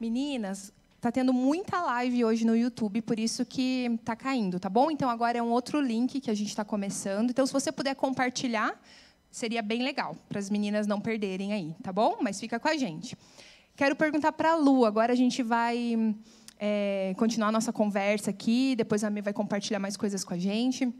Meninas, tá tendo muita live hoje no YouTube, por isso que tá caindo, tá bom? Então agora é um outro link que a gente está começando. Então, se você puder compartilhar, seria bem legal para as meninas não perderem aí, tá bom? Mas fica com a gente. Quero perguntar para a Lu. Agora a gente vai é, continuar a nossa conversa aqui. Depois a Mi vai compartilhar mais coisas com a gente.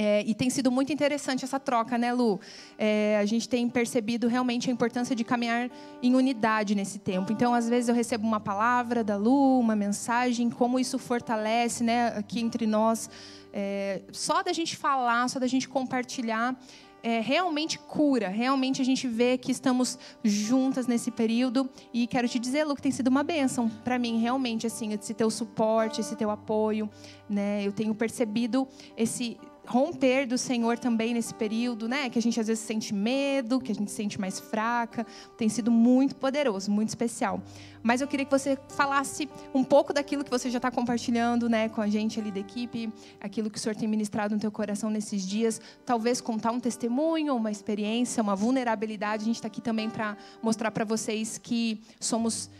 É, e tem sido muito interessante essa troca, né, Lu? É, a gente tem percebido realmente a importância de caminhar em unidade nesse tempo. Então, às vezes, eu recebo uma palavra da Lu, uma mensagem, como isso fortalece né, aqui entre nós. É, só da gente falar, só da gente compartilhar, é, realmente cura. Realmente a gente vê que estamos juntas nesse período. E quero te dizer, Lu, que tem sido uma bênção para mim, realmente, assim, esse teu suporte, esse teu apoio. Né? Eu tenho percebido esse romper do Senhor também nesse período, né? Que a gente às vezes sente medo, que a gente se sente mais fraca. Tem sido muito poderoso, muito especial. Mas eu queria que você falasse um pouco daquilo que você já está compartilhando, né, com a gente ali da equipe, aquilo que o Senhor tem ministrado no teu coração nesses dias. Talvez contar um testemunho, uma experiência, uma vulnerabilidade. A gente está aqui também para mostrar para vocês que somos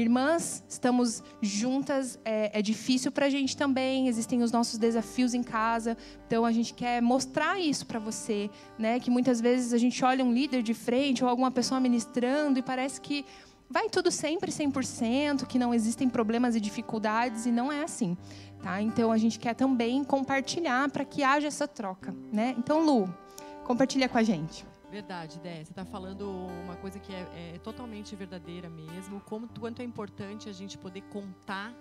Irmãs, estamos juntas, é, é difícil para a gente também, existem os nossos desafios em casa, então a gente quer mostrar isso para você, né? Que muitas vezes a gente olha um líder de frente ou alguma pessoa ministrando e parece que vai tudo sempre 100%, que não existem problemas e dificuldades, e não é assim. Tá? Então a gente quer também compartilhar para que haja essa troca. Né? Então, Lu, compartilha com a gente. Verdade, Dé. Você está falando uma coisa que é, é, totalmente verdadeira mesmo. Como, quanto é importante a gente poder contar.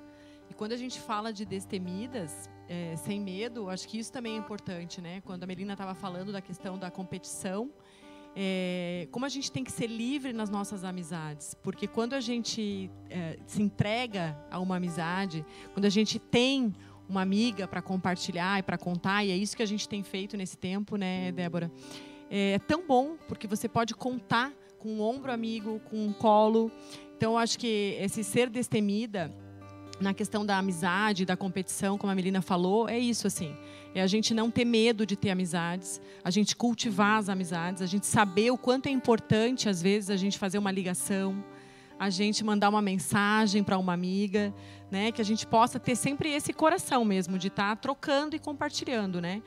E quando a gente fala de destemidas, é, sem medo, acho que isso também é importante, né? Quando a Melina estava falando da questão da competição, é, como a gente tem que ser livre nas nossas amizades. Porque quando a gente é, se entrega a uma amizade, quando a gente tem uma amiga para compartilhar e para contar, e é isso que a gente tem feito nesse tempo, né, Débora? É, é tão bom, porque você pode contar com um ombro amigo, com um colo. Então, acho que esse ser destemida na questão da amizade, da competição, como a Melina falou, é isso assim. É a gente não ter medo de ter amizades, a gente cultivar as amizades, a gente saber o quanto é importante às vezes a gente fazer uma ligação, a gente mandar uma mensagem para uma amiga, né? Que a gente possa ter sempre esse coração mesmo de estar tá trocando e compartilhando, né?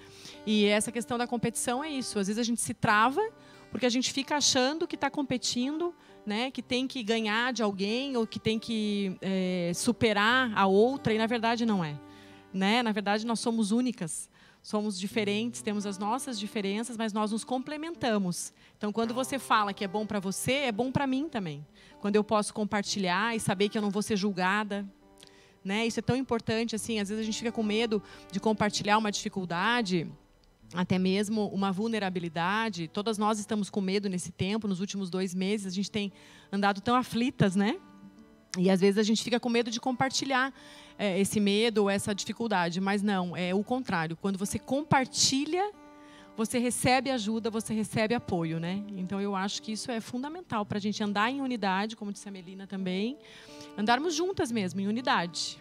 E essa questão da competição é isso. Às vezes a gente se trava porque a gente fica achando que está competindo, né? Que tem que ganhar de alguém ou que tem que é, superar a outra e na verdade não é, né? Na verdade nós somos únicas somos diferentes, temos as nossas diferenças, mas nós nos complementamos. Então, quando você fala que é bom para você, é bom para mim também. Quando eu posso compartilhar e saber que eu não vou ser julgada, né? Isso é tão importante assim. Às vezes a gente fica com medo de compartilhar uma dificuldade, até mesmo uma vulnerabilidade. Todas nós estamos com medo nesse tempo. Nos últimos dois meses a gente tem andado tão aflitas, né? E às vezes a gente fica com medo de compartilhar é, esse medo, essa dificuldade, mas não, é o contrário. Quando você compartilha, você recebe ajuda, você recebe apoio, né? Então eu acho que isso é fundamental para a gente andar em unidade, como disse a Melina também, andarmos juntas mesmo, em unidade.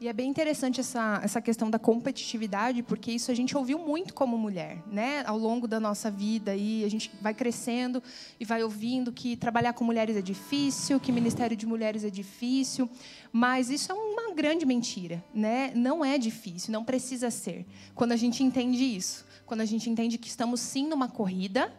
E é bem interessante essa, essa questão da competitividade, porque isso a gente ouviu muito como mulher, né? Ao longo da nossa vida e a gente vai crescendo e vai ouvindo que trabalhar com mulheres é difícil, que ministério de mulheres é difícil, mas isso é uma grande mentira, né? Não é difícil, não precisa ser. Quando a gente entende isso, quando a gente entende que estamos sim numa corrida,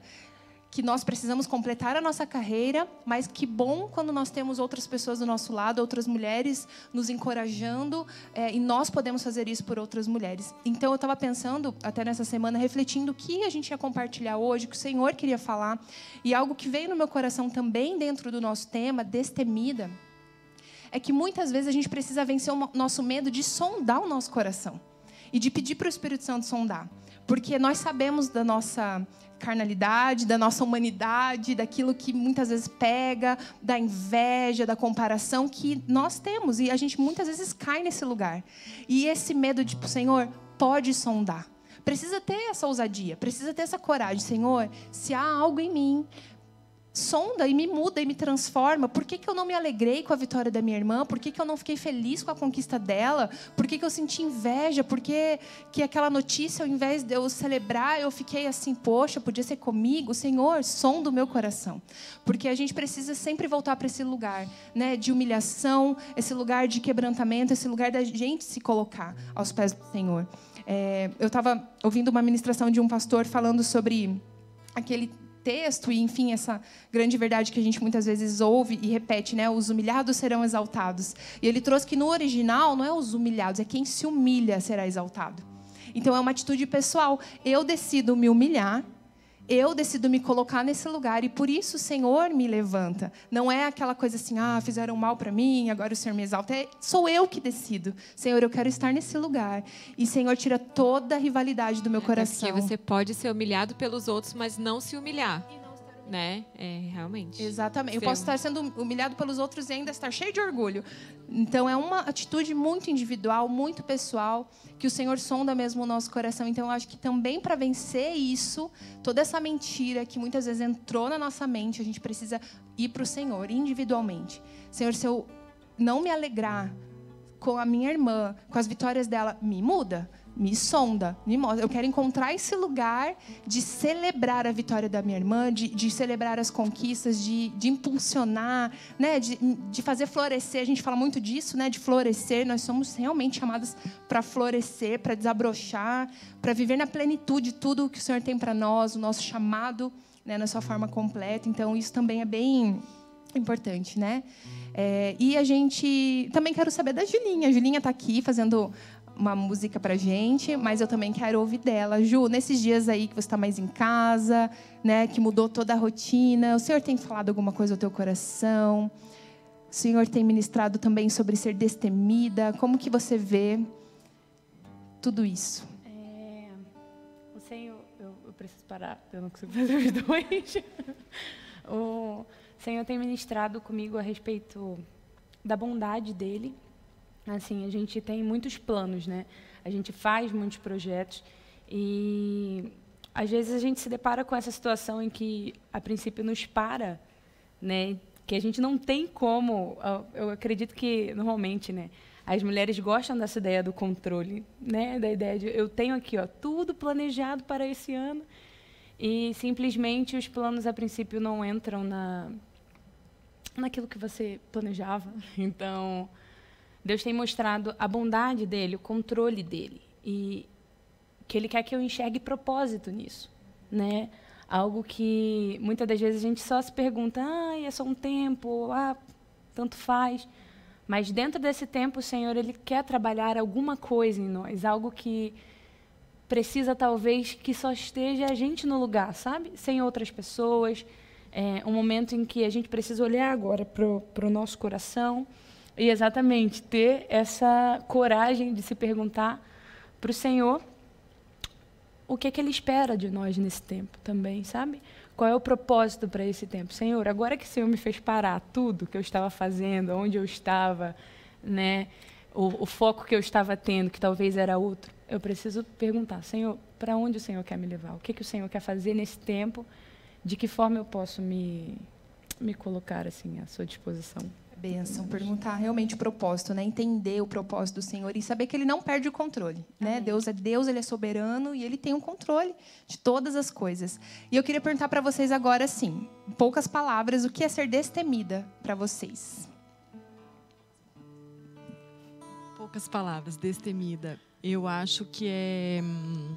que nós precisamos completar a nossa carreira, mas que bom quando nós temos outras pessoas do nosso lado, outras mulheres nos encorajando, é, e nós podemos fazer isso por outras mulheres. Então eu estava pensando, até nessa semana, refletindo o que a gente ia compartilhar hoje, o que o Senhor queria falar, e algo que veio no meu coração também dentro do nosso tema, destemida, é que muitas vezes a gente precisa vencer o nosso medo de sondar o nosso coração e de pedir para o Espírito Santo sondar. Porque nós sabemos da nossa carnalidade, da nossa humanidade, daquilo que muitas vezes pega, da inveja, da comparação que nós temos e a gente muitas vezes cai nesse lugar. E esse medo de, tipo, Senhor, pode sondar. Precisa ter essa ousadia, precisa ter essa coragem, Senhor, se há algo em mim, sonda e me muda e me transforma. Por que, que eu não me alegrei com a vitória da minha irmã? Por que, que eu não fiquei feliz com a conquista dela? Por que, que eu senti inveja? Por que, que aquela notícia, ao invés de eu celebrar, eu fiquei assim, poxa, podia ser comigo? Senhor, som do meu coração. Porque a gente precisa sempre voltar para esse lugar né, de humilhação, esse lugar de quebrantamento, esse lugar da gente se colocar aos pés do Senhor. É, eu estava ouvindo uma ministração de um pastor falando sobre aquele texto e, enfim, essa grande verdade que a gente muitas vezes ouve e repete, né? Os humilhados serão exaltados. E ele trouxe que no original não é os humilhados, é quem se humilha será exaltado. Então é uma atitude pessoal. Eu decido me humilhar eu decido me colocar nesse lugar e por isso o Senhor me levanta. Não é aquela coisa assim, ah, fizeram mal para mim, agora o Senhor me exalta. É, sou eu que decido. Senhor, eu quero estar nesse lugar. E Senhor, tira toda a rivalidade do meu coração. É porque você pode ser humilhado pelos outros, mas não se humilhar né? É, realmente. Exatamente. Eu posso estar sendo humilhado pelos outros e ainda estar cheio de orgulho. Então, é uma atitude muito individual, muito pessoal, que o Senhor sonda mesmo o nosso coração. Então, eu acho que também para vencer isso, toda essa mentira que muitas vezes entrou na nossa mente, a gente precisa ir para o Senhor individualmente. Senhor, se eu não me alegrar com a minha irmã, com as vitórias dela, me muda me sonda, me mostra. Eu quero encontrar esse lugar de celebrar a vitória da minha irmã, de, de celebrar as conquistas, de, de impulsionar, né? De, de, fazer florescer. A gente fala muito disso, né? De florescer. Nós somos realmente chamados para florescer, para desabrochar, para viver na plenitude tudo o que o Senhor tem para nós, o nosso chamado, né? Na sua forma completa. Então isso também é bem importante, né? É, e a gente também quero saber da Julinha. A Julinha está aqui fazendo uma música pra gente, mas eu também quero ouvir dela. Ju, nesses dias aí que você está mais em casa, né, que mudou toda a rotina, o Senhor tem falado alguma coisa ao teu coração? O Senhor tem ministrado também sobre ser destemida? Como que você vê tudo isso? É, o Senhor, eu, eu, preciso parar, eu não consigo fazer os dois. o Senhor tem ministrado comigo a respeito da bondade dele Assim, a gente tem muitos planos, né? A gente faz muitos projetos e às vezes a gente se depara com essa situação em que a princípio nos para, né? Que a gente não tem como, eu acredito que normalmente, né? As mulheres gostam dessa ideia do controle, né? Da ideia de eu tenho aqui, ó, tudo planejado para esse ano e simplesmente os planos a princípio não entram na naquilo que você planejava. Então, Deus tem mostrado a bondade dele, o controle dele e que ele quer que eu enxergue propósito nisso, né? Algo que muitas das vezes a gente só se pergunta, ah, é só um tempo, ah, tanto faz. Mas dentro desse tempo, o Senhor ele quer trabalhar alguma coisa em nós, algo que precisa talvez que só esteja a gente no lugar, sabe? Sem outras pessoas. É um momento em que a gente precisa olhar agora para o nosso coração e exatamente ter essa coragem de se perguntar para o Senhor o que, é que Ele espera de nós nesse tempo também, sabe? Qual é o propósito para esse tempo? Senhor, agora que o Senhor me fez parar tudo que eu estava fazendo, onde eu estava, né? O, o foco que eu estava tendo, que talvez era outro, eu preciso perguntar, Senhor, para onde o Senhor quer me levar? O que, que o Senhor quer fazer nesse tempo? De que forma eu posso me, me colocar assim à sua disposição? Bênção, perguntar realmente o propósito, né? Entender o propósito do Senhor e saber que Ele não perde o controle, né? Deus é Deus, Ele é soberano e Ele tem o um controle de todas as coisas. E eu queria perguntar para vocês agora, assim, em poucas palavras, o que é ser destemida para vocês? Poucas palavras, destemida. Eu acho que é hum,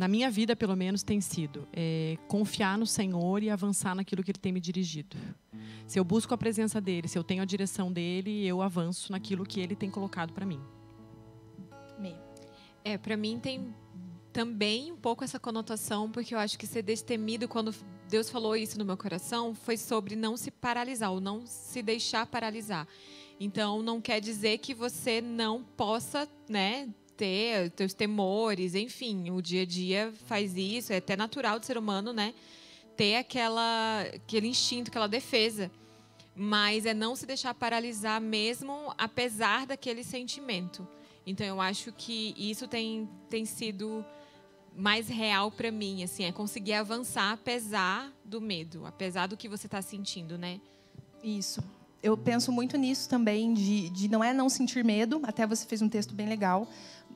na minha vida, pelo menos, tem sido é, confiar no Senhor e avançar naquilo que Ele tem me dirigido. Se eu busco a presença dele, se eu tenho a direção dele, eu avanço naquilo que ele tem colocado para mim. É, para mim tem também um pouco essa conotação, porque eu acho que ser destemido, quando Deus falou isso no meu coração, foi sobre não se paralisar, ou não se deixar paralisar. Então, não quer dizer que você não possa, né, ter teus temores, enfim, o dia a dia faz isso, é até natural do ser humano, né? ter aquela, aquele instinto, aquela defesa. Mas é não se deixar paralisar mesmo apesar daquele sentimento. Então eu acho que isso tem, tem sido mais real para mim, assim, é conseguir avançar apesar do medo, apesar do que você está sentindo, né? Isso. Eu penso muito nisso também, de, de não é não sentir medo. Até você fez um texto bem legal,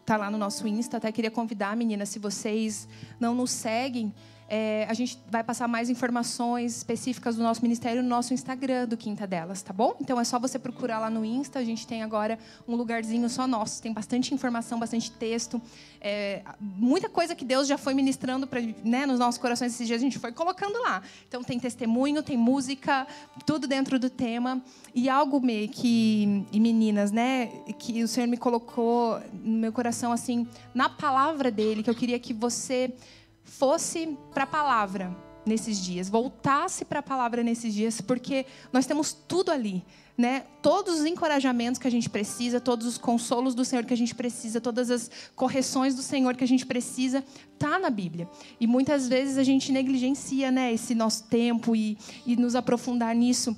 tá lá no nosso Insta. Até queria convidar, meninas, se vocês não nos seguem, é, a gente vai passar mais informações específicas do nosso ministério no nosso Instagram do Quinta Delas, tá bom? Então é só você procurar lá no Insta. A gente tem agora um lugarzinho só nosso. Tem bastante informação, bastante texto, é, muita coisa que Deus já foi ministrando pra, né, nos nossos corações esses dias. A gente foi colocando lá. Então tem testemunho, tem música, tudo dentro do tema e algo meio que e meninas, né, que o Senhor me colocou no meu coração assim na palavra dele que eu queria que você fosse para a palavra nesses dias, voltasse para a palavra nesses dias, porque nós temos tudo ali, né? Todos os encorajamentos que a gente precisa, todos os consolos do Senhor que a gente precisa, todas as correções do Senhor que a gente precisa, tá na Bíblia. E muitas vezes a gente negligencia, né, esse nosso tempo e, e nos aprofundar nisso.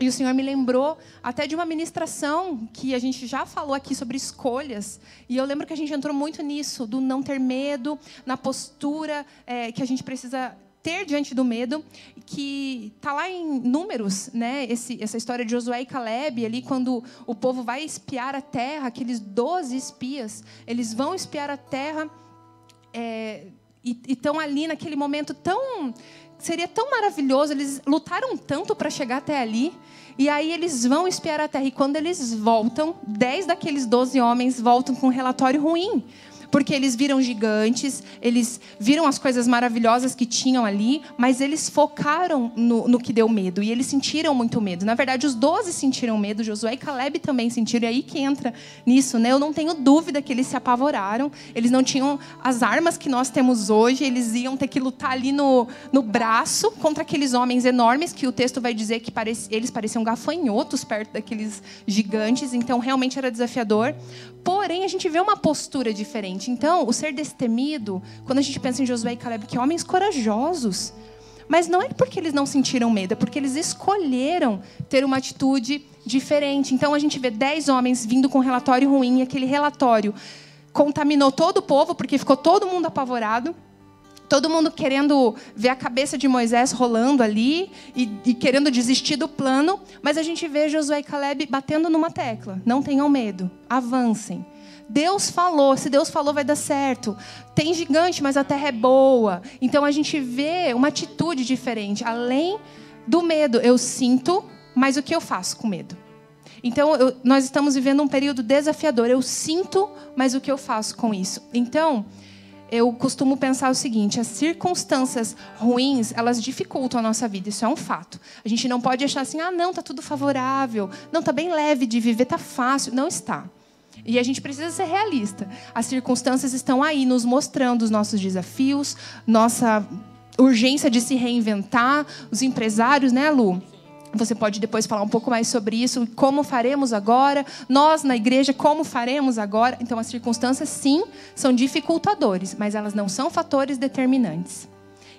E o Senhor me lembrou até de uma ministração que a gente já falou aqui sobre escolhas. E eu lembro que a gente entrou muito nisso, do não ter medo, na postura é, que a gente precisa ter diante do medo, que está lá em Números, né? Esse, essa história de Josué e Caleb, ali, quando o povo vai espiar a terra, aqueles 12 espias, eles vão espiar a terra é, e estão ali naquele momento tão seria tão maravilhoso, eles lutaram tanto para chegar até ali, e aí eles vão espiar a terra, e quando eles voltam, dez daqueles doze homens voltam com um relatório ruim, porque eles viram gigantes, eles viram as coisas maravilhosas que tinham ali, mas eles focaram no, no que deu medo e eles sentiram muito medo. Na verdade, os doze sentiram medo, Josué e Caleb também sentiram, e aí que entra nisso, né? Eu não tenho dúvida que eles se apavoraram, eles não tinham as armas que nós temos hoje, eles iam ter que lutar ali no, no braço contra aqueles homens enormes, que o texto vai dizer que pareci, eles pareciam gafanhotos perto daqueles gigantes, então realmente era desafiador. Porém, a gente vê uma postura diferente. Então, o ser destemido, quando a gente pensa em Josué e Caleb, que homens corajosos. Mas não é porque eles não sentiram medo, é porque eles escolheram ter uma atitude diferente. Então, a gente vê dez homens vindo com um relatório ruim, e aquele relatório contaminou todo o povo, porque ficou todo mundo apavorado todo mundo querendo ver a cabeça de Moisés rolando ali e, e, querendo desistir do plano, mas a gente vê Josué e Caleb batendo numa tecla: não tenham medo, avancem. Deus falou, se Deus falou, vai dar certo. Tem gigante, mas a terra é boa. Então a gente vê uma atitude diferente. Além do medo, eu sinto, mas o que eu faço com medo? Então, eu, nós estamos vivendo um período desafiador. Eu sinto, mas o que eu faço com isso? Então, eu costumo pensar o seguinte: as circunstâncias ruins, elas dificultam a nossa vida, isso é um fato. A gente não pode achar assim, ah, não, tá tudo favorável, não, tá bem leve de viver, tá fácil. Não está. E a gente precisa ser realista. As circunstâncias estão aí nos mostrando os nossos desafios, nossa urgência de se reinventar, os empresários, né, Lu? Você pode depois falar um pouco mais sobre isso, como faremos agora, nós na igreja, como faremos agora. Então, as circunstâncias, sim, são dificultadores, mas elas não são fatores determinantes.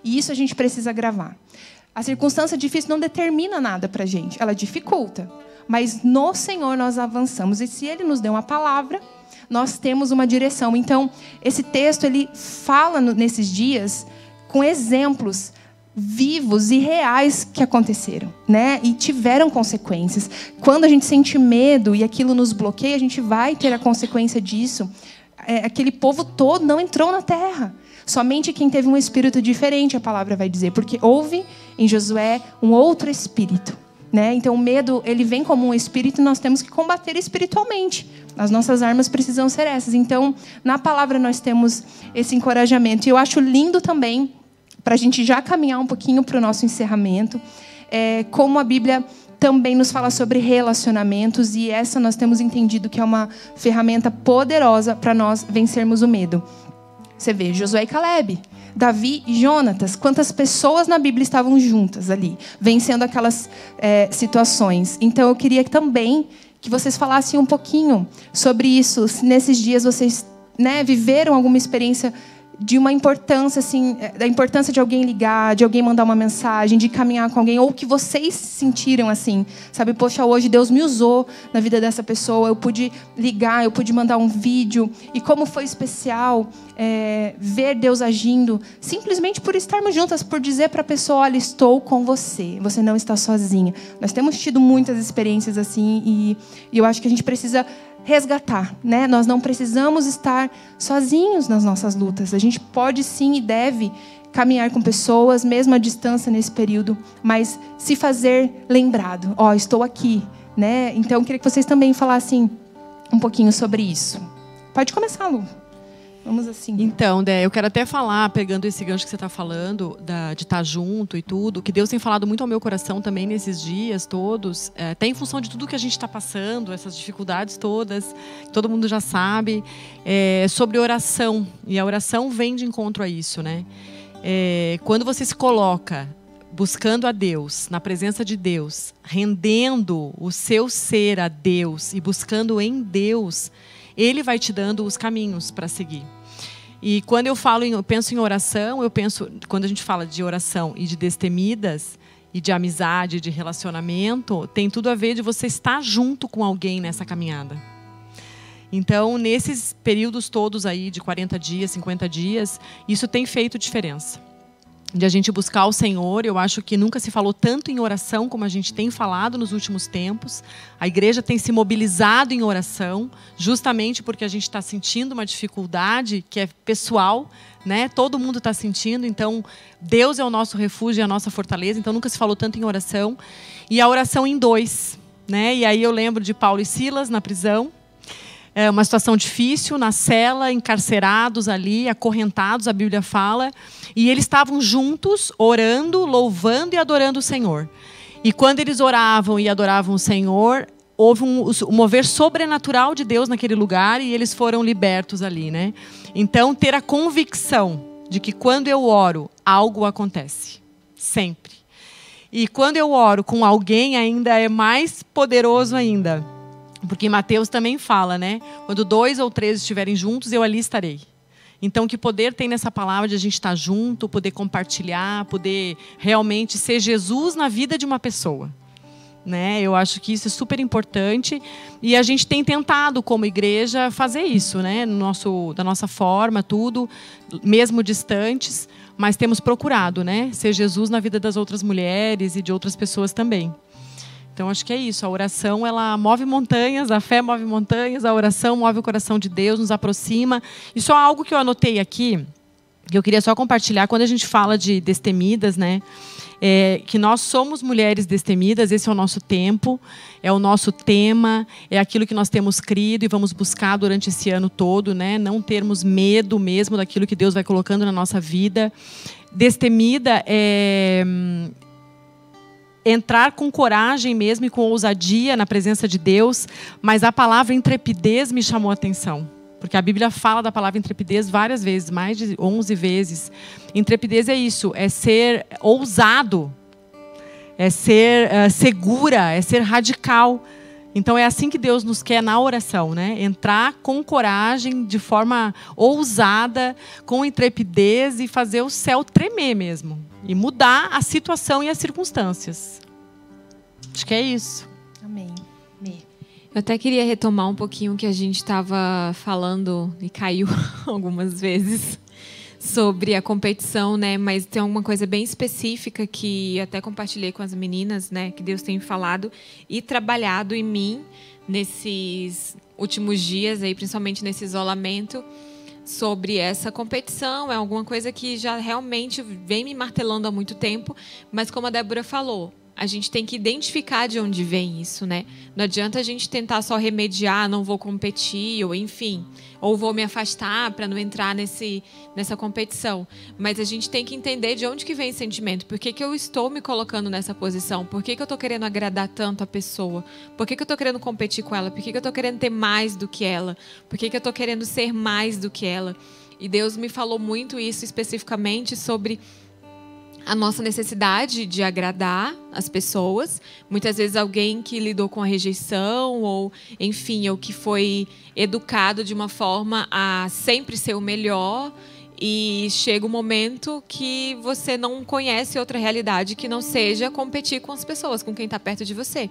E isso a gente precisa gravar. A circunstância difícil não determina nada para a gente, ela dificulta. Mas no Senhor nós avançamos. E se Ele nos deu uma palavra, nós temos uma direção. Então, esse texto, ele fala nesses dias com exemplos vivos e reais que aconteceram, né? E tiveram consequências. Quando a gente sente medo e aquilo nos bloqueia, a gente vai ter a consequência disso. É, aquele povo todo não entrou na terra. Somente quem teve um espírito diferente, a palavra vai dizer, porque houve em Josué um outro espírito. Né? Então, o medo ele vem como um espírito e nós temos que combater espiritualmente. As nossas armas precisam ser essas. Então, na palavra nós temos esse encorajamento. E eu acho lindo também para a gente já caminhar um pouquinho para o nosso encerramento, é, como a Bíblia também nos fala sobre relacionamentos e essa nós temos entendido que é uma ferramenta poderosa para nós vencermos o medo. Você vê Josué e Caleb, Davi e Jonatas, quantas pessoas na Bíblia estavam juntas ali, vencendo aquelas é, situações. Então eu queria também que vocês falassem um pouquinho sobre isso, se nesses dias vocês né, viveram alguma experiência de uma importância assim, é, da importância de alguém ligar, de alguém mandar uma mensagem, de caminhar com alguém, ou que vocês sentiram assim, sabe? Poxa, hoje Deus me usou na vida dessa pessoa, eu pude ligar, eu pude mandar um vídeo, e como foi especial é, ver Deus agindo, simplesmente por estarmos juntas, por dizer para a pessoa, olha, estou com você, você não está sozinha. Nós temos tido muitas experiências assim, e, e eu acho que a gente precisa resgatar, né? Nós não precisamos estar sozinhos nas nossas lutas. A gente pode sim e deve caminhar com pessoas, mesmo à distância nesse período, mas se fazer lembrado. Ó, oh, estou aqui, né? Então, eu queria que vocês também falassem um pouquinho sobre isso. Pode começar, Lu. Vamos assim. Então, Dé, eu quero até falar, pegando esse gancho que você está falando, da, de estar tá junto e tudo, que Deus tem falado muito ao meu coração também nesses dias todos, é, até em função de tudo que a gente está passando, essas dificuldades todas, todo mundo já sabe, é, sobre oração. E a oração vem de encontro a isso, né? É, quando você se coloca buscando a Deus, na presença de Deus, rendendo o seu ser a Deus e buscando em Deus, Ele vai te dando os caminhos para seguir. E quando eu falo, em, eu penso em oração, eu penso, quando a gente fala de oração e de destemidas e de amizade, de relacionamento, tem tudo a ver de você estar junto com alguém nessa caminhada. Então, nesses períodos todos aí de 40 dias, 50 dias, isso tem feito diferença de a gente buscar o Senhor. Eu acho que nunca se falou tanto em oração como a gente tem falado nos últimos tempos. A igreja tem se mobilizado em oração, justamente porque a gente está sentindo uma dificuldade que é pessoal, né? Todo mundo está sentindo. Então, Deus é o nosso refúgio e a nossa fortaleza. Então, nunca se falou tanto em oração. E a oração em dois, né? E aí eu lembro de Paulo e Silas na prisão é uma situação difícil, na cela, encarcerados ali, acorrentados, a Bíblia fala. E eles estavam juntos, orando, louvando e adorando o Senhor. E quando eles oravam e adoravam o Senhor, houve um, um, mover sobrenatural de Deus naquele lugar e eles foram libertos ali, né? Então, ter a convicção de que quando eu oro, algo acontece. Sempre. E quando eu oro com alguém, ainda é mais poderoso ainda porque Mateus também fala, né? Quando dois ou três estiverem juntos, eu ali estarei. Então, que poder tem nessa palavra de a gente estar junto, poder compartilhar, poder realmente ser Jesus na vida de uma pessoa. Né? Eu acho que isso é super importante e a gente tem tentado como igreja fazer isso, né? No nosso, da nossa forma, tudo, mesmo distantes, mas temos procurado, né? Ser Jesus na vida das outras mulheres e de outras pessoas também. Então acho que é isso. A oração ela move montanhas, a fé move montanhas, a oração move o coração de Deus, nos aproxima. E só algo que eu anotei aqui, que eu queria só compartilhar quando a gente fala de destemidas, né? É, que nós somos mulheres destemidas, esse é o nosso tempo, é o nosso tema, é aquilo que nós temos crido e vamos buscar durante esse ano todo, né? Não termos medo mesmo daquilo que Deus vai colocando na nossa vida. Destemida é entrar com coragem mesmo e com ousadia na presença de Deus, mas a palavra intrepidez me chamou a atenção. Porque a Bíblia fala da palavra intrepidez várias vezes, mais de 11 vezes. Intrepidez é isso, é ser ousado, é ser uh, segura, é ser radical. Então é assim que Deus nos quer na oração, né? Entrar com coragem, de forma ousada, com intrepidez e fazer o céu tremer mesmo e mudar a situação e as circunstâncias. Acho que é isso. Amém. Eu até queria retomar um pouquinho o que a gente estava falando e caiu algumas vezes sobre a competição, né? Mas tem uma coisa bem específica que até compartilhei com as meninas, né? Que Deus tem falado e trabalhado em mim nesses últimos dias aí, principalmente nesse isolamento sobre essa competição, é alguma coisa que já realmente vem me martelando há muito tempo, mas como a Débora falou, a gente tem que identificar de onde vem isso, né? Não adianta a gente tentar só remediar, não vou competir, ou enfim, ou vou me afastar para não entrar nesse, nessa competição. Mas a gente tem que entender de onde que vem esse sentimento. Por que, que eu estou me colocando nessa posição? Por que, que eu estou querendo agradar tanto a pessoa? Por que, que eu estou querendo competir com ela? Por que, que eu estou querendo ter mais do que ela? Por que, que eu estou querendo ser mais do que ela? E Deus me falou muito isso especificamente sobre a nossa necessidade de agradar as pessoas. Muitas vezes alguém que lidou com a rejeição ou, enfim, ou que foi educado de uma forma a sempre ser o melhor E chega um momento que você não conhece outra realidade que não seja competir com as pessoas, com quem está perto de você.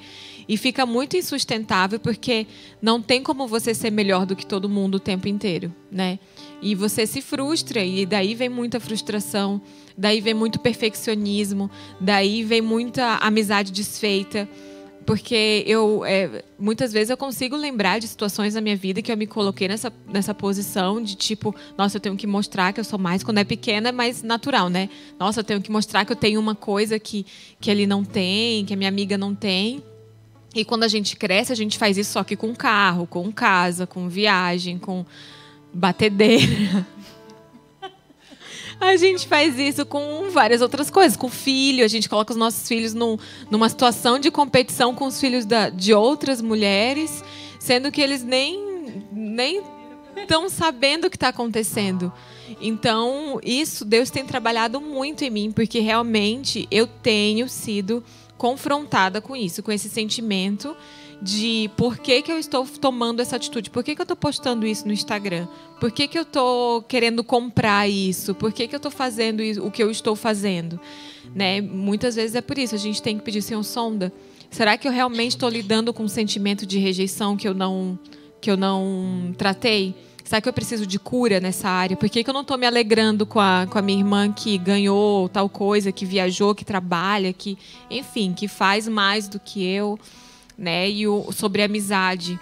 E fica muito insustentável porque não tem como você ser melhor do que todo mundo o tempo inteiro, né? E você se frustra e daí vem muita frustração, daí vem muito perfeccionismo, daí vem muita amizade desfeita porque eu é, muitas vezes eu consigo lembrar de situações na minha vida que eu me coloquei nessa, nessa posição de tipo, nossa, eu tenho que mostrar que eu sou mais quando é pequena, é mais natural, né? Nossa, eu tenho que mostrar que eu tenho uma coisa que que ele não tem, que a minha amiga não tem. E quando a gente cresce, a gente faz isso só que com carro, com casa, com viagem, com batedeira. A gente faz isso com várias outras coisas, com filho. A gente coloca os nossos filhos num, numa situação de competição com os filhos da, de outras mulheres, sendo que eles nem nem estão sabendo o que está acontecendo. Então, isso Deus tem trabalhado muito em mim, porque realmente eu tenho sido confrontada com isso, com esse sentimento de por que, que eu estou tomando essa atitude, por que, que eu estou postando isso no Instagram, por que, que eu estou querendo comprar isso, por que, que eu estou fazendo isso, o que eu estou fazendo. Né? Muitas vezes é por isso, a gente tem que pedir, Senhor, sonda. Será que eu realmente estou lidando com um sentimento de rejeição que eu não, que eu não tratei? Será que eu preciso de cura nessa área? Por que, que eu não estou me alegrando com a, com a minha irmã que ganhou tal coisa, que viajou, que trabalha, que, enfim, que faz mais do que eu? Né? E o, sobre amizade.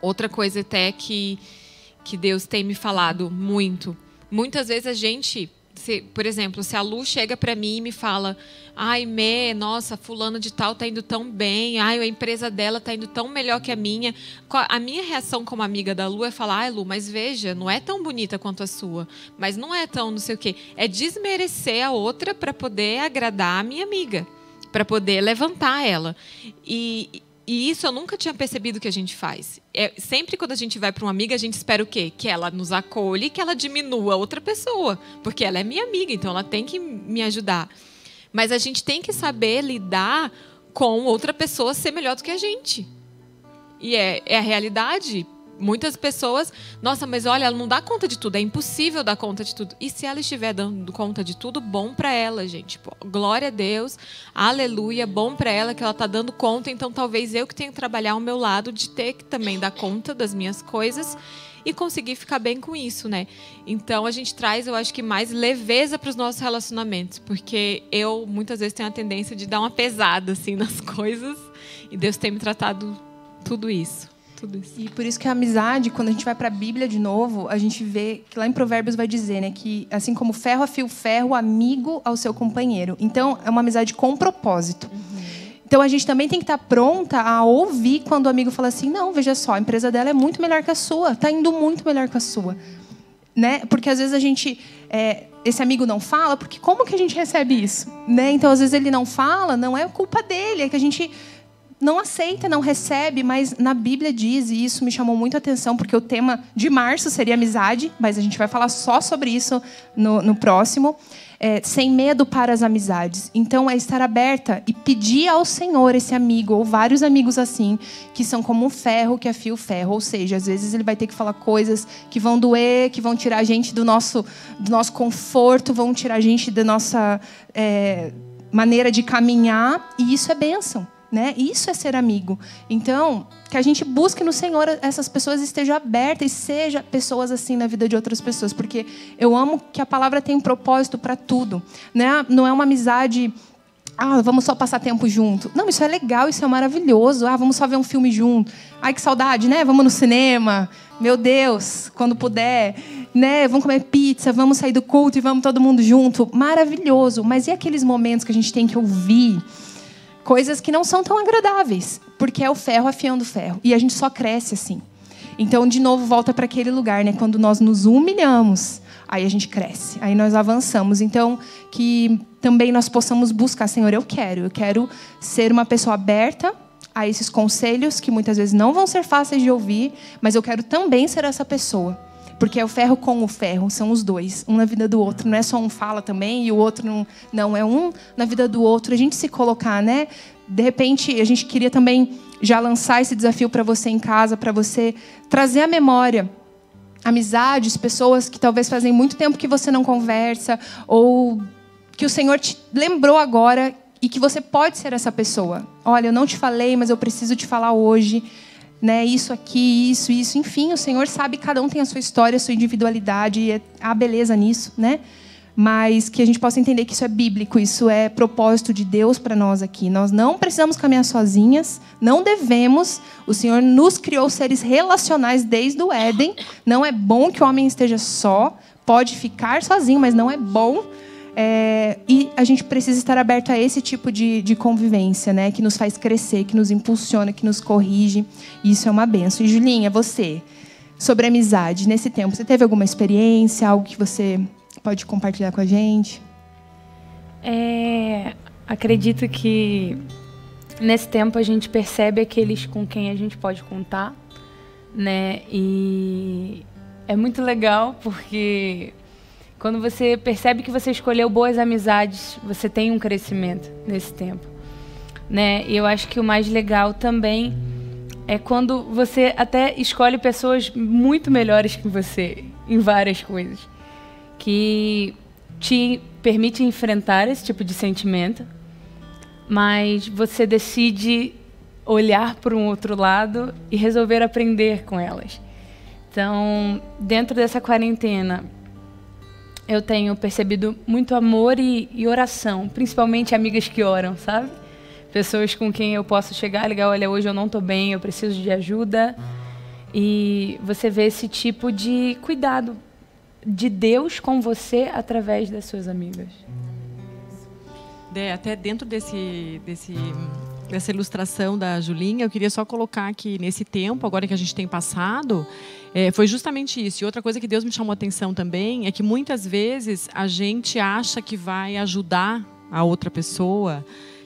Outra coisa até que, que Deus tem me falado muito. Muitas vezes a gente, se, por exemplo, se a Lu chega para mim e me fala: "Ai, Mê, nossa, fulano de tal tá indo tão bem. Ai, a empresa dela tá indo tão melhor que a minha". A minha reação como amiga da Lu é falar: "Ai, Lu, mas veja, não é tão bonita quanto a sua, mas não é tão não sei o quê". É desmerecer a outra para poder agradar a minha amiga para poder levantar ela. E, e isso eu nunca tinha percebido que a gente faz. É, sempre quando a gente vai para uma amiga, a gente espera o quê? Que ela nos acolhe que ela diminua outra pessoa. Porque ela é minha amiga, então ela tem que me ajudar. Mas a gente tem que saber lidar com outra pessoa ser melhor do que a gente. E é, é a realidade muitas pessoas, nossa, mas olha, ela não dá conta de tudo, é impossível dar conta de tudo. E se ela estiver dando conta de tudo, bom para ela, gente. Pô, glória a Deus, aleluia, bom para ela que ela está dando conta. Então, talvez eu que tenha que trabalhar ao meu lado de ter que também dar conta das minhas coisas e conseguir ficar bem com isso, né? Então a gente traz, eu acho que mais leveza para os nossos relacionamentos, porque eu muitas vezes tenho a tendência de dar uma pesada assim nas coisas e Deus tem me tratado tudo isso tudo isso. E por isso que a amizade, quando a gente vai para a Bíblia de novo, a gente vê que lá em Provérbios vai dizer, né, que assim como ferro afia o ferro, amigo ao seu companheiro. Então, é uma amizade com propósito. Uhum. Então, a gente também tem que estar pronta a ouvir quando o amigo fala assim: "Não, veja só, a empresa dela é muito melhor que a sua, está indo muito melhor que a sua". Né? Porque às vezes a gente é, esse amigo não fala, porque como que a gente recebe isso, né? Então às vezes ele não fala, não é culpa dele, é que a gente não aceita, não recebe, mas na Bíblia diz, e isso me chamou muito a atenção, porque o tema de março seria amizade, mas a gente vai falar só sobre isso no, no próximo. É, sem medo para as amizades. Então, é estar aberta e pedir ao Senhor esse amigo, ou vários amigos assim, que são como um ferro que afia o ferro. Ou seja, às vezes ele vai ter que falar coisas que vão doer, que vão tirar a gente do nosso, do nosso conforto, vão tirar a gente da nossa é, maneira de caminhar, e isso é bênção. Né? Isso é ser amigo. Então, que a gente busque no Senhor essas pessoas estejam abertas e seja pessoas assim na vida de outras pessoas, porque eu amo que a palavra tem um propósito para tudo, né? Não é uma amizade ah, vamos só passar tempo junto. Não, isso é legal, isso é maravilhoso. Ah, vamos só ver um filme junto. Ai, que saudade, né? Vamos no cinema. Meu Deus, quando puder, né? Vamos comer pizza, vamos sair do culto e vamos todo mundo junto. Maravilhoso. Mas e aqueles momentos que a gente tem que ouvir? Coisas que não são tão agradáveis, porque é o ferro afiando o ferro. E a gente só cresce assim. Então, de novo, volta para aquele lugar, né? Quando nós nos humilhamos, aí a gente cresce, aí nós avançamos. Então, que também nós possamos buscar, Senhor, eu quero, eu quero ser uma pessoa aberta a esses conselhos que muitas vezes não vão ser fáceis de ouvir, mas eu quero também ser essa pessoa porque é o ferro com o ferro, são os dois, um na vida do outro. Não é só um fala também e o outro não. Não, é um na vida do outro. A gente se colocar, né? De repente, a gente queria também já lançar esse desafio para você em casa, para você trazer à memória amizades, pessoas que talvez fazem muito tempo que você não conversa, ou que o Senhor te lembrou agora e que você pode ser essa pessoa. Olha, eu não te falei, mas eu preciso te falar hoje, né? Isso aqui, isso, isso, enfim, o Senhor sabe, cada um tem a sua história, a sua individualidade, e há beleza nisso, né? Mas que a gente possa entender que isso é bíblico, isso é propósito de Deus para nós aqui. Nós não precisamos caminhar sozinhas, não devemos. O Senhor nos criou seres relacionais desde o Éden. Não é bom que o homem esteja só, pode ficar sozinho, mas não é bom é, e a gente precisa estar aberto a esse tipo de, de, convivência, né? Que nos faz crescer, que nos impulsiona, que nos corrige. E isso é uma benção. E Julinha, você, sobre amizade, nesse tempo, você teve alguma experiência, algo que você pode compartilhar com a gente? É, acredito que nesse tempo a gente percebe aqueles com quem a gente pode contar, né? E é muito legal porque quando você percebe que você escolheu boas amizades, você tem um crescimento nesse tempo, né? E eu acho que o mais legal também é quando você até escolhe pessoas muito melhores que você em várias coisas, que te permite enfrentar esse tipo de sentimento, mas você decide olhar para um outro lado e resolver aprender com elas. Então, dentro dessa quarentena, eu tenho percebido muito amor e, e, oração, principalmente amigas que oram, sabe? Pessoas com quem eu posso chegar, ligar, olha, hoje eu não estou bem, eu preciso de ajuda. E você vê esse tipo de cuidado de Deus com você através das suas amigas. É, até dentro desse, desse, dessa ilustração da Julinha, eu queria só colocar que nesse tempo, agora que a gente tem passado, é, foi justamente isso. E outra coisa que Deus me chamou a atenção também é que muitas vezes a gente acha que vai ajudar a outra pessoa,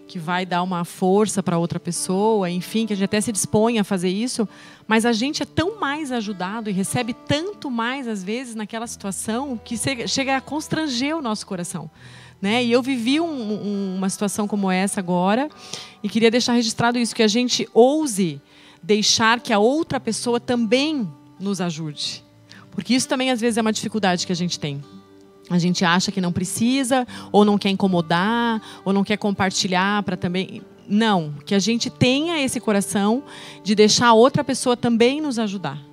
que vai dar uma força para outra pessoa, enfim, que a gente até se dispõe a fazer isso, mas a gente é tão mais ajudado e recebe tanto mais às vezes naquela situação que chega a constranger o nosso coração. Né? E eu vivi um, um, uma situação como essa agora e queria deixar registrado isso que a gente ouse deixar que a outra pessoa também nos ajude. Porque isso também às vezes é uma dificuldade que a gente tem. A gente acha que não precisa, ou não quer incomodar, ou não quer compartilhar para também. Não, que a gente tenha esse coração de deixar a outra pessoa também nos ajudar.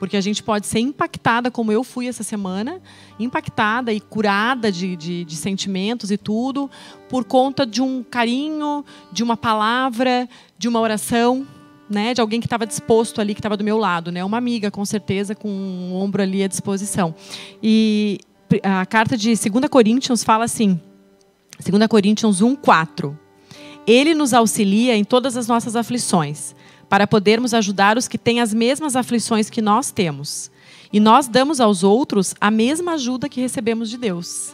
Porque a gente pode ser impactada, como eu fui essa semana, impactada e curada de, de, de sentimentos e tudo, por conta de um carinho, de uma palavra, de uma oração né, de alguém que estava disposto ali, que estava do meu lado, né, uma amiga, com certeza, com um ombro ali à disposição. E a carta de 2 Coríntios fala assim, 2 Coríntios 1, 4. Ele nos auxilia em todas as nossas aflições, para podermos ajudar os que têm as mesmas aflições que nós temos. E nós damos aos outros a mesma ajuda que recebemos de Deus.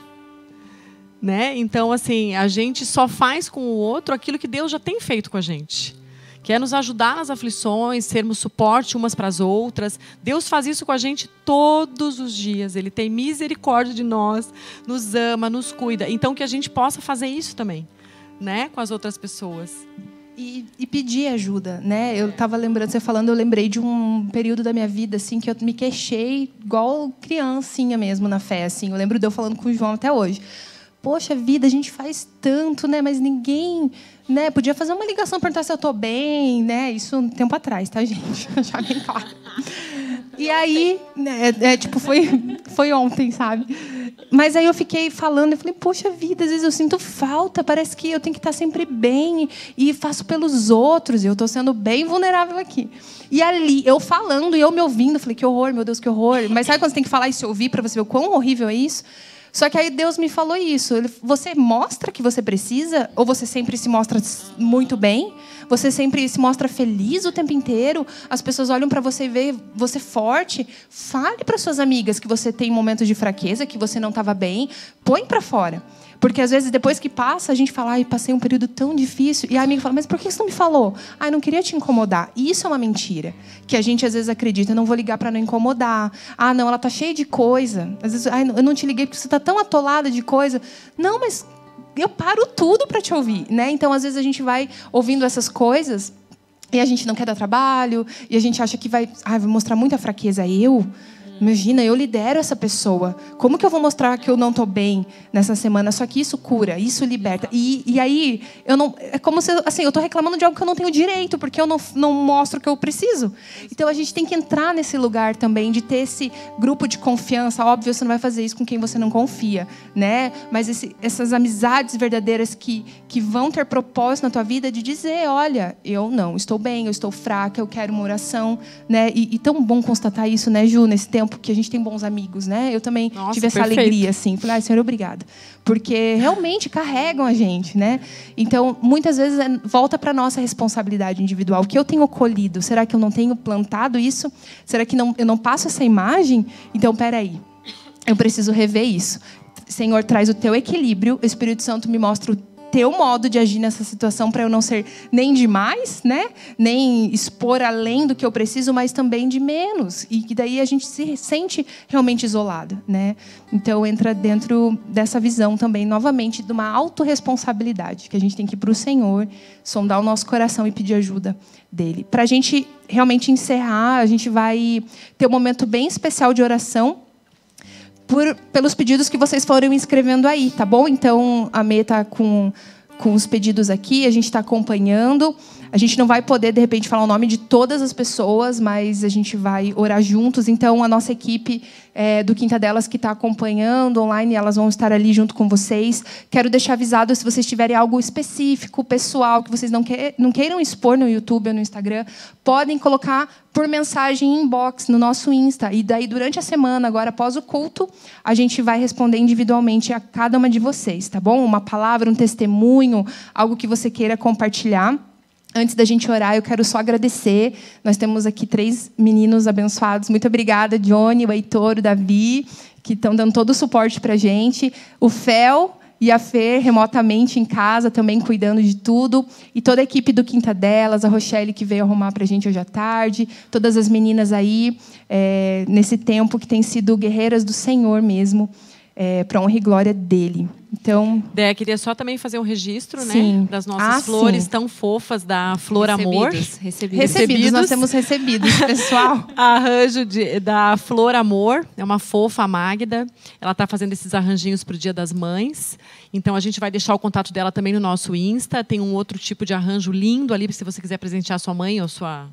Né? Então, assim, a gente só faz com o outro aquilo que Deus já tem feito com a gente que é nos ajudar nas aflições, sermos suporte umas para as outras. Deus faz isso com a gente todos os dias. Ele tem misericórdia de nós, nos ama, nos cuida. Então que a gente possa fazer isso também, né, com as outras pessoas. E, e, pedir ajuda, né? Eu estava lembrando, você falando, eu lembrei de um período da minha vida assim que eu me queixei igual criancinha mesmo na fé, assim. Eu lembro de eu falando com o João até hoje. Poxa vida, a gente faz tanto, né? Mas ninguém né, podia fazer uma ligação, perguntar se eu estou bem, né? Isso um tempo atrás, tá, gente? Já bem claro. E aí, né, é, é, tipo, foi, foi ontem, sabe? Mas aí eu fiquei falando, eu falei, poxa vida, às vezes eu sinto falta, parece que eu tenho que estar sempre bem e faço pelos outros, e eu estou sendo bem vulnerável aqui. E ali, eu falando e eu me ouvindo, eu falei, que horror, meu Deus, que horror. Mas sabe quando você tem que falar e se ouvir para você ver o quão horrível é isso? Só que aí Deus me falou isso. Você mostra que você precisa? Ou você sempre se mostra muito bem? Você sempre se mostra feliz o tempo inteiro? As pessoas olham para você e veem você forte? Fale para suas amigas que você tem momentos de fraqueza, que você não estava bem. Põe para fora. Porque às vezes, depois que passa, a gente fala, ai, passei um período tão difícil. E a amiga fala, mas por que você não me falou? Ai, não queria te incomodar. E isso é uma mentira. Que a gente às vezes acredita, não vou ligar para não incomodar. Ah, não, ela tá cheia de coisa. Às vezes, ai, eu não te liguei porque você tá tão atolada de coisa. Não, mas eu paro tudo para te ouvir, né? Então, às vezes a gente vai ouvindo essas coisas e a gente não quer dar trabalho e a gente acha que vai, ai, vai mostrar muita fraqueza eu Imagina, eu lidero essa pessoa. Como que eu vou mostrar que eu não estou bem nessa semana? Só que isso cura, isso liberta. E, e aí, eu não, é como se assim, eu estou reclamando de algo que eu não tenho direito, porque eu não, não mostro o que eu preciso. Então, a gente tem que entrar nesse lugar também, de ter esse grupo de confiança. Óbvio, você não vai fazer isso com quem você não confia, né? Mas esse, essas amizades verdadeiras que, que vão ter propósito na tua vida de dizer, olha, eu não estou bem, eu estou fraca, eu quero uma oração, né? E, e tão bom constatar isso, né, Ju, nesse tempo tempo que a gente tem bons amigos, né? Eu também Nossa, tive essa perfeito. alegria, assim. Falei, ai, Senhor, obrigada. Porque realmente carregam a gente, né? Então, muitas vezes, é, volta para a nossa responsabilidade individual. O que eu tenho colhido? Será que eu não tenho plantado isso? Será que não, eu não passo essa imagem? Então, peraí. Eu preciso rever isso. Senhor, traz o teu equilíbrio. O Espírito Santo me mostra o teu modo de agir nessa situação para eu não ser nem demais, né? Nem expor além do que eu preciso, mas também de menos. E que daí a gente se sente realmente isolado, né? Então entra dentro dessa visão também novamente de uma autorresponsabilidade, que a gente tem que ir para o Senhor, sondar o nosso coração e pedir ajuda dele. Para a gente realmente encerrar, a gente vai ter um momento bem especial de oração por, pelos pedidos que vocês foram escrevendo aí, tá bom? Então, a Mê está com, com os pedidos aqui, a gente está acompanhando. A gente não vai poder, de repente, falar o nome de todas as pessoas, mas a gente vai orar juntos. Então, a nossa equipe é, do Quinta Delas que está acompanhando online, elas vão estar ali junto com vocês. Quero deixar avisado se vocês tiverem algo específico, pessoal, que vocês não, que, não queiram expor no YouTube ou no Instagram, podem colocar por mensagem inbox no nosso Insta. E daí, durante a semana, agora após o culto, a gente vai responder individualmente a cada uma de vocês, tá bom? Uma palavra, um testemunho, algo que você queira compartilhar. Antes da gente orar, eu quero só agradecer. Nós temos aqui três meninos abençoados. Muito obrigada, Johnny, o Heitor, o Davi, que estão dando todo o suporte para a gente. O Fel e a Fer, remotamente em casa, também cuidando de tudo. E toda a equipe do Quinta Delas, a Rochelle, que veio arrumar para a gente hoje à tarde. Todas as meninas aí, é, nesse tempo que tem sido guerreiras do Senhor mesmo, é, para honra e glória dele. Então, Dé, queria só também fazer um registro, né, sim. né, das nossas ah, flores sim. tão fofas da Flor recebidos, Amor. Recebidos. recebidos. Nós temos recebidos, pessoal. Arranjo de, da Flor Amor, é uma fofa a Magda. Ela está fazendo esses arranjinhos para o Dia das Mães. Então a gente vai deixar o contato dela também no nosso Insta. Tem um outro tipo de arranjo lindo ali, se você quiser presentear sua mãe ou sua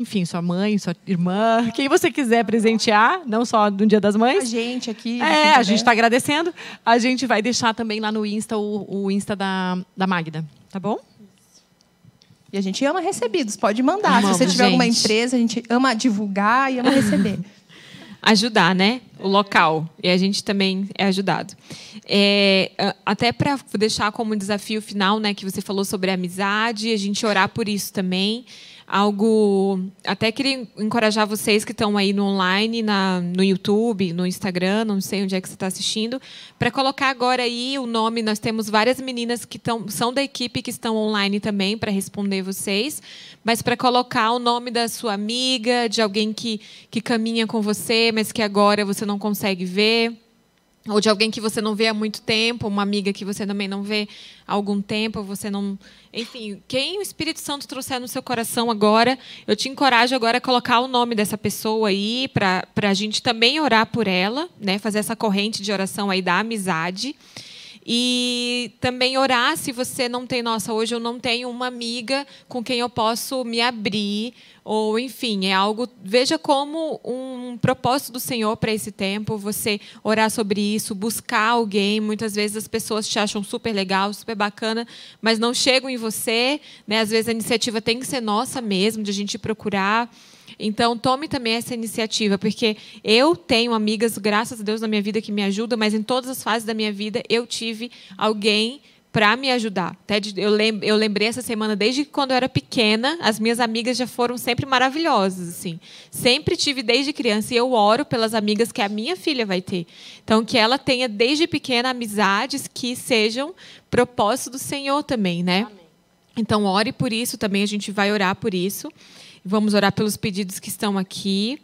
enfim, sua mãe, sua irmã, quem você quiser presentear, não só no Dia das Mães. A gente aqui. É, a gente está agradecendo. A gente vai deixar também lá no Insta o, o Insta da, da Magda, tá bom? E a gente ama recebidos, pode mandar. Amamos, Se você tiver gente. alguma empresa, a gente ama divulgar e ama receber. Ajudar, né? O local. E a gente também é ajudado. É, até para deixar como desafio final, né, que você falou sobre a amizade, a gente orar por isso também algo. Até queria encorajar vocês que estão aí no online, na, no YouTube, no Instagram, não sei onde é que você está assistindo, para colocar agora aí o nome. Nós temos várias meninas que tão, são da equipe que estão online também para responder vocês, mas para colocar o nome da sua amiga, de alguém que, que caminha com você, mas que agora você não consegue ver ou de alguém que você não vê há muito tempo, uma amiga que você também não vê há algum tempo, você não, enfim, quem o Espírito Santo trouxer no seu coração agora, eu te encorajo agora a colocar o nome dessa pessoa aí para a gente também orar por ela, né, fazer essa corrente de oração aí da amizade. E também orar se você não tem, nossa, hoje eu não tenho uma amiga com quem eu posso me abrir, ou enfim, é algo. Veja como um propósito do Senhor para esse tempo, você orar sobre isso, buscar alguém. Muitas vezes as pessoas te acham super legal, super bacana, mas não chegam em você. Né? Às vezes a iniciativa tem que ser nossa mesmo, de a gente procurar. Então, tome também essa iniciativa, porque eu tenho amigas, graças a Deus, na minha vida que me ajudam, mas em todas as fases da minha vida eu tive alguém para me ajudar. Eu lembrei essa semana, desde quando eu era pequena, as minhas amigas já foram sempre maravilhosas. assim. Sempre tive desde criança e eu oro pelas amigas que a minha filha vai ter. Então, que ela tenha desde pequena amizades que sejam propósito do Senhor também, né? Amém. Então, ore por isso também, a gente vai orar por isso. Vamos orar pelos pedidos que estão aqui.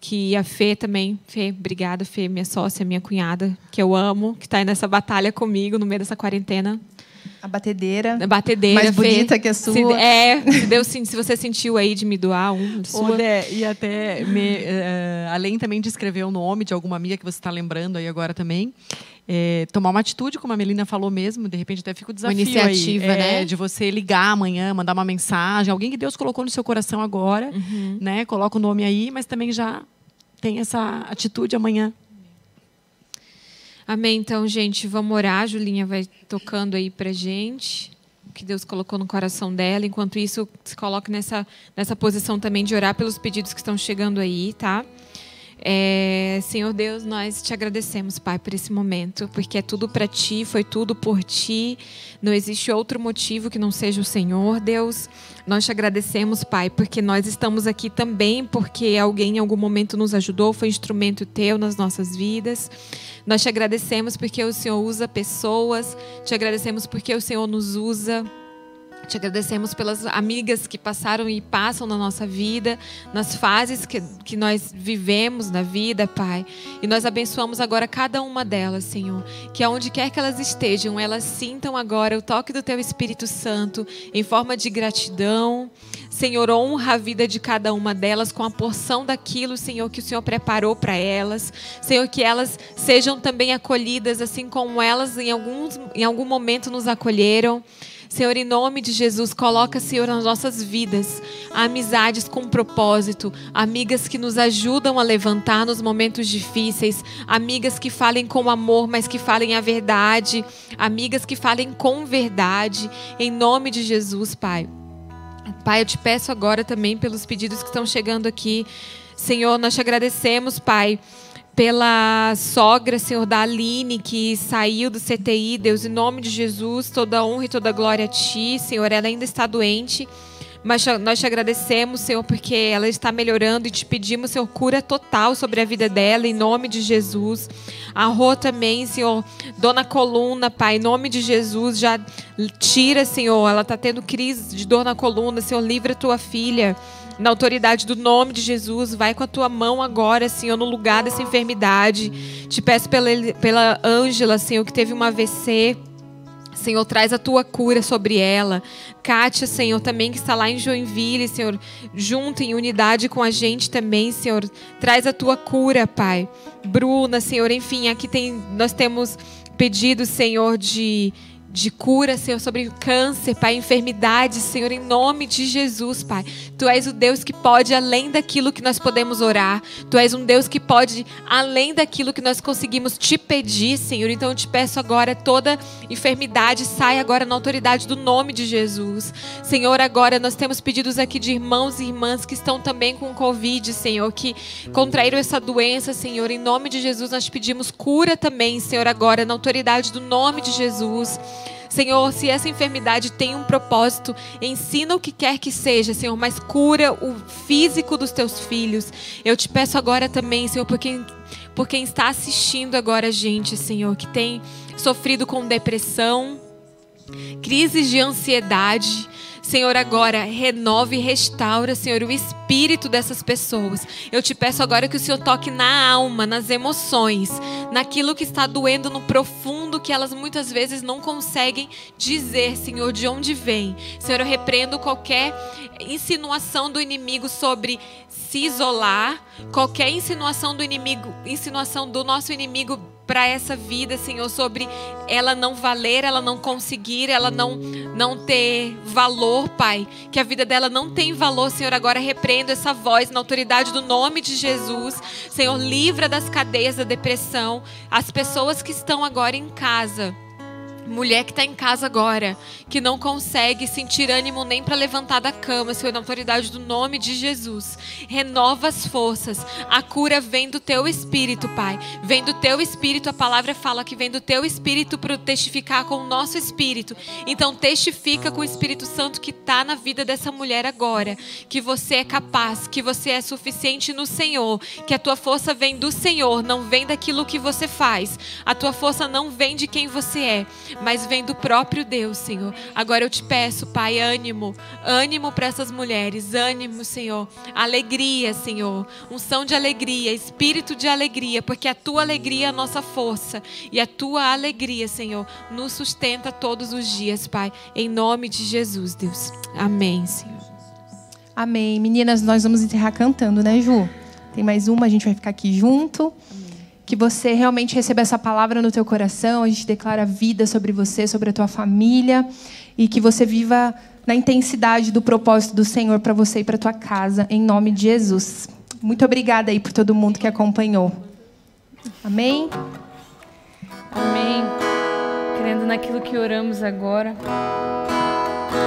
Que a Fê também, Fê, obrigada, Fê, minha sócia, minha cunhada, que eu amo, que está aí nessa batalha comigo no meio dessa quarentena. A batedeira. A batedeira. Mais bonita que a sua. Se, é, se, Deus, se você sentiu aí de me doar um sua. Dé, e até, me, uh, além também de escrever o nome de alguma amiga que você está lembrando aí agora também, é, tomar uma atitude, como a Melina falou mesmo, de repente até fica o desafio uma iniciativa, aí, né? É, de você ligar amanhã, mandar uma mensagem, alguém que Deus colocou no seu coração agora, uhum. né? Coloca o nome aí, mas também já tem essa atitude amanhã. Amém. Então, gente, vamos orar. A Julinha vai tocando aí pra gente o que Deus colocou no coração dela. Enquanto isso, se coloque nessa, nessa posição também de orar pelos pedidos que estão chegando aí, tá? É, Senhor Deus, nós te agradecemos, Pai, por esse momento, porque é tudo para ti, foi tudo por ti. Não existe outro motivo que não seja o Senhor, Deus. Nós te agradecemos, Pai, porque nós estamos aqui também porque alguém em algum momento nos ajudou, foi instrumento teu nas nossas vidas. Nós te agradecemos porque o Senhor usa pessoas, te agradecemos porque o Senhor nos usa. Te agradecemos pelas amigas que passaram e passam na nossa vida, nas fases que, que nós vivemos na vida, Pai. E nós abençoamos agora cada uma delas, Senhor. Que aonde quer que elas estejam, elas sintam agora o toque do Teu Espírito Santo em forma de gratidão. Senhor, honra a vida de cada uma delas com a porção daquilo, Senhor, que o Senhor preparou para elas. Senhor, que elas sejam também acolhidas, assim como elas em, alguns, em algum momento nos acolheram. Senhor, em nome de Jesus, coloca, Senhor, nas nossas vidas amizades com propósito, amigas que nos ajudam a levantar nos momentos difíceis, amigas que falem com amor, mas que falem a verdade, amigas que falem com verdade, em nome de Jesus, Pai. Pai, eu te peço agora também pelos pedidos que estão chegando aqui. Senhor, nós te agradecemos, Pai pela sogra, Senhor, da Aline, que saiu do CTI. Deus, em nome de Jesus, toda honra e toda glória a Ti, Senhor. Ela ainda está doente, mas nós te agradecemos, Senhor, porque ela está melhorando e te pedimos, Senhor, cura total sobre a vida dela, em nome de Jesus. A Rô também, Senhor, dona coluna, Pai, em nome de Jesus, já tira, Senhor. Ela está tendo crise de dor na coluna, Senhor, livra tua filha na autoridade do nome de Jesus, vai com a tua mão agora, Senhor, no lugar dessa enfermidade. Te peço pela, pela Ângela, Senhor, que teve uma AVC. Senhor, traz a tua cura sobre ela. Kátia, Senhor, também que está lá em Joinville, Senhor, junto em unidade com a gente também, Senhor. Traz a tua cura, Pai. Bruna, Senhor, enfim, aqui tem, nós temos pedido, Senhor, de de cura, Senhor, sobre câncer, Pai, enfermidades, Senhor, em nome de Jesus, Pai. Tu és o Deus que pode além daquilo que nós podemos orar. Tu és um Deus que pode além daquilo que nós conseguimos te pedir, Senhor. Então eu te peço agora, toda enfermidade sai agora na autoridade do nome de Jesus. Senhor, agora nós temos pedidos aqui de irmãos e irmãs que estão também com Covid, Senhor, que contraíram essa doença, Senhor. Em nome de Jesus nós pedimos cura também, Senhor, agora na autoridade do nome de Jesus. Senhor, se essa enfermidade tem um propósito, ensina o que quer que seja, Senhor, mas cura o físico dos teus filhos. Eu te peço agora também, Senhor, por quem, por quem está assistindo agora a gente, Senhor, que tem sofrido com depressão, crises de ansiedade, Senhor, agora renove e restaura, Senhor, o espírito dessas pessoas. Eu te peço agora que o Senhor toque na alma, nas emoções, naquilo que está doendo no profundo, que elas muitas vezes não conseguem dizer, Senhor, de onde vem. Senhor, eu repreendo qualquer insinuação do inimigo sobre se isolar, qualquer insinuação do inimigo, insinuação do nosso inimigo para essa vida, Senhor, sobre ela não valer, ela não conseguir, ela não não ter valor, Pai. Que a vida dela não tem valor, Senhor. Agora repreendo essa voz na autoridade do nome de Jesus. Senhor, livra das cadeias da depressão as pessoas que estão agora em casa Mulher que está em casa agora, que não consegue sentir ânimo nem para levantar da cama, Senhor, na autoridade do nome de Jesus. Renova as forças. A cura vem do teu espírito, Pai. Vem do teu espírito. A palavra fala que vem do teu espírito para testificar com o nosso espírito. Então, testifica com o Espírito Santo que está na vida dessa mulher agora. Que você é capaz, que você é suficiente no Senhor. Que a tua força vem do Senhor, não vem daquilo que você faz. A tua força não vem de quem você é mas vem do próprio Deus, Senhor. Agora eu te peço, Pai, ânimo, ânimo para essas mulheres, ânimo, Senhor, alegria, Senhor, unção de alegria, espírito de alegria, porque a tua alegria é a nossa força e a tua alegria, Senhor, nos sustenta todos os dias, Pai, em nome de Jesus, Deus. Amém, Senhor. Amém. Meninas, nós vamos encerrar cantando, né, Ju? Tem mais uma, a gente vai ficar aqui junto. Que você realmente receba essa palavra no teu coração. A gente declara vida sobre você, sobre a tua família. E que você viva na intensidade do propósito do Senhor para você e para tua casa, em nome de Jesus. Muito obrigada aí por todo mundo que acompanhou. Amém? Amém. Crendo naquilo que oramos agora.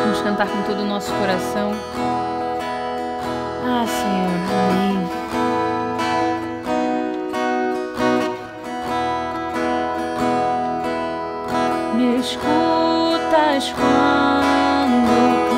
Vamos cantar com todo o nosso coração. Ah, Senhor, amém. Me escutas quando